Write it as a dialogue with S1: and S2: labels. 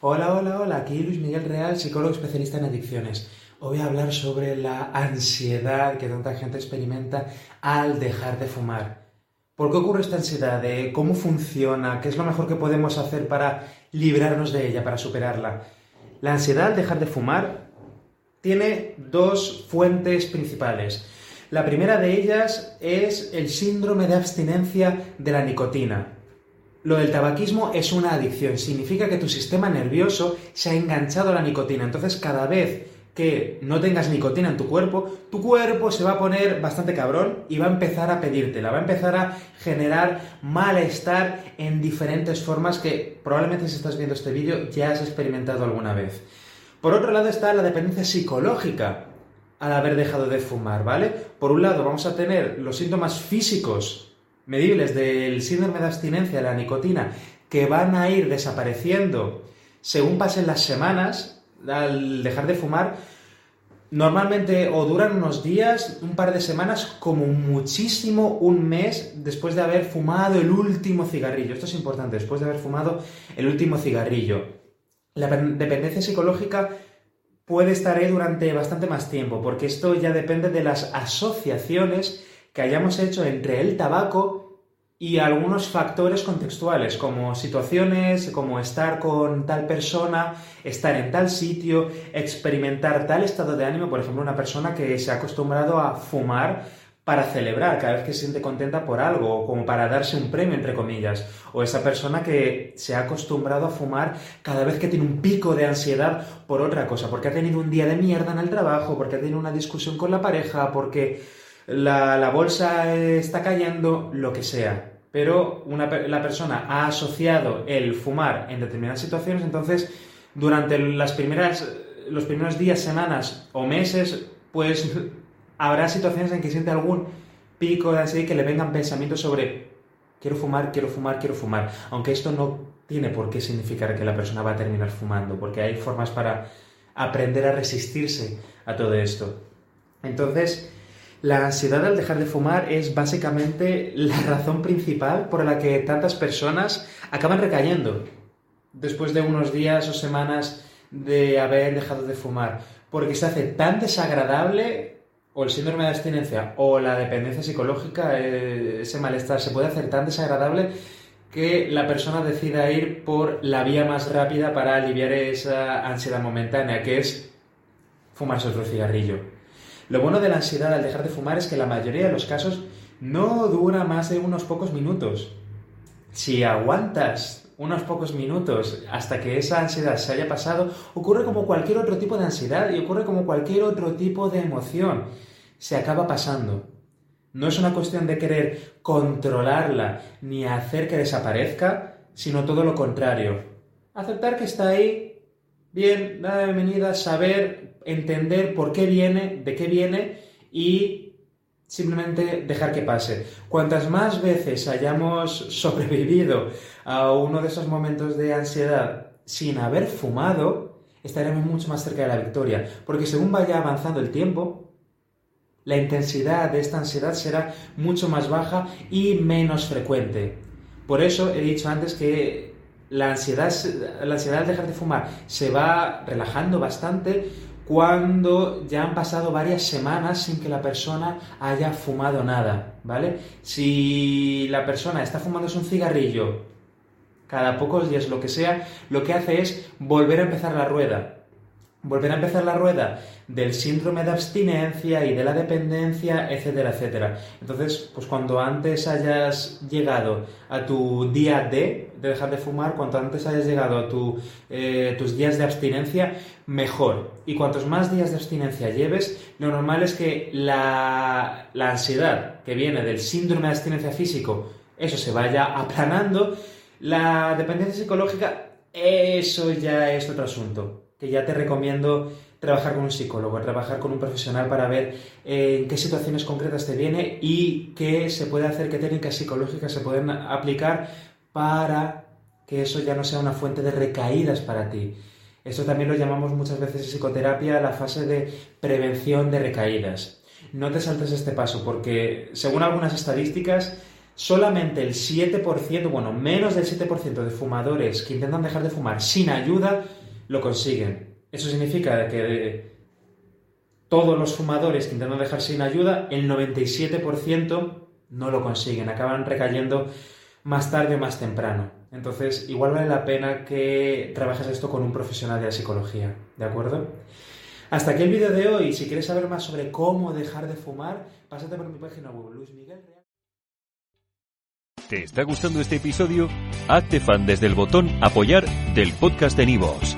S1: Hola, hola, hola, aquí Luis Miguel Real, psicólogo especialista en adicciones. Hoy voy a hablar sobre la ansiedad que tanta gente experimenta al dejar de fumar. ¿Por qué ocurre esta ansiedad? ¿Cómo funciona? ¿Qué es lo mejor que podemos hacer para librarnos de ella, para superarla? La ansiedad al dejar de fumar tiene dos fuentes principales. La primera de ellas es el síndrome de abstinencia de la nicotina. Lo del tabaquismo es una adicción, significa que tu sistema nervioso se ha enganchado a la nicotina, entonces cada vez que no tengas nicotina en tu cuerpo, tu cuerpo se va a poner bastante cabrón y va a empezar a pedírtela, va a empezar a generar malestar en diferentes formas que probablemente si estás viendo este vídeo ya has experimentado alguna vez. Por otro lado está la dependencia psicológica al haber dejado de fumar, ¿vale? Por un lado vamos a tener los síntomas físicos medibles del síndrome de abstinencia de la nicotina que van a ir desapareciendo según pasen las semanas al dejar de fumar, normalmente o duran unos días, un par de semanas, como muchísimo un mes después de haber fumado el último cigarrillo. Esto es importante, después de haber fumado el último cigarrillo. La dependencia psicológica puede estar ahí durante bastante más tiempo, porque esto ya depende de las asociaciones que hayamos hecho entre el tabaco y algunos factores contextuales, como situaciones, como estar con tal persona, estar en tal sitio, experimentar tal estado de ánimo, por ejemplo, una persona que se ha acostumbrado a fumar para celebrar cada vez que se siente contenta por algo, como para darse un premio, entre comillas, o esa persona que se ha acostumbrado a fumar cada vez que tiene un pico de ansiedad por otra cosa, porque ha tenido un día de mierda en el trabajo, porque ha tenido una discusión con la pareja, porque la, bolsa está cayendo, lo que sea. Pero la persona ha asociado el fumar en determinadas situaciones, entonces durante las primeras, los primeros días, semanas o meses, pues habrá situaciones en que siente algún pico de ansiedad que le vengan pensamientos sobre quiero fumar, quiero fumar, quiero fumar. Aunque esto no tiene por qué significar que la persona va a terminar fumando, porque hay formas para aprender a resistirse a todo esto. Entonces, la ansiedad al dejar de fumar es básicamente la razón principal por la que tantas personas acaban recayendo después de unos días o semanas de haber dejado de fumar, porque se hace tan desagradable o el síndrome de abstinencia o la dependencia psicológica, eh, ese malestar, se puede hacer tan desagradable que la persona decida ir por la vía más rápida para aliviar esa ansiedad momentánea, que es fumarse otro cigarrillo. Lo bueno de la ansiedad al dejar de fumar es que la mayoría de los casos no dura más de unos pocos minutos. Si aguantas unos pocos minutos hasta que esa ansiedad se haya pasado, ocurre como cualquier otro tipo de ansiedad y ocurre como cualquier otro tipo de emoción. Se acaba pasando. No es una cuestión de querer controlarla ni hacer que desaparezca, sino todo lo contrario. Aceptar que está ahí, bien, nada bienvenida, saber entender por qué viene, de qué viene y simplemente dejar que pase. Cuantas más veces hayamos sobrevivido a uno de esos momentos de ansiedad sin haber fumado, estaremos mucho más cerca de la victoria, porque según vaya avanzando el tiempo, la intensidad de esta ansiedad será mucho más baja y menos frecuente. Por eso he dicho antes que la ansiedad, la ansiedad al dejar de fumar se va relajando bastante cuando ya han pasado varias semanas sin que la persona haya fumado nada, ¿vale? Si la persona está fumándose un cigarrillo cada pocos días, lo que sea, lo que hace es volver a empezar la rueda volver a empezar la rueda del síndrome de abstinencia y de la dependencia, etcétera, etcétera. Entonces, pues cuando antes hayas llegado a tu día D de dejar de fumar, cuanto antes hayas llegado a tu, eh, tus días de abstinencia, mejor. Y cuantos más días de abstinencia lleves, lo normal es que la, la ansiedad que viene del síndrome de abstinencia físico, eso se vaya aplanando La dependencia psicológica, eso ya es otro asunto, que ya te recomiendo trabajar con un psicólogo, trabajar con un profesional para ver eh, en qué situaciones concretas te viene y qué se puede hacer, qué técnicas psicológicas se pueden aplicar para que eso ya no sea una fuente de recaídas para ti. Esto también lo llamamos muchas veces en psicoterapia la fase de prevención de recaídas. No te saltes este paso porque, según algunas estadísticas, solamente el 7%, bueno, menos del 7% de fumadores que intentan dejar de fumar sin ayuda lo consiguen. Eso significa que de todos los fumadores que intentan dejar sin ayuda, el 97% no lo consiguen, acaban recayendo más tarde o más temprano. Entonces, igual vale la pena que trabajes esto con un profesional de la psicología, ¿de acuerdo? Hasta aquí el vídeo de hoy. Si quieres saber más sobre cómo dejar de fumar, pásate por mi página web, Luis Miguel.
S2: ¿Te está gustando este episodio? Hazte fan desde el botón Apoyar del podcast de Nivos.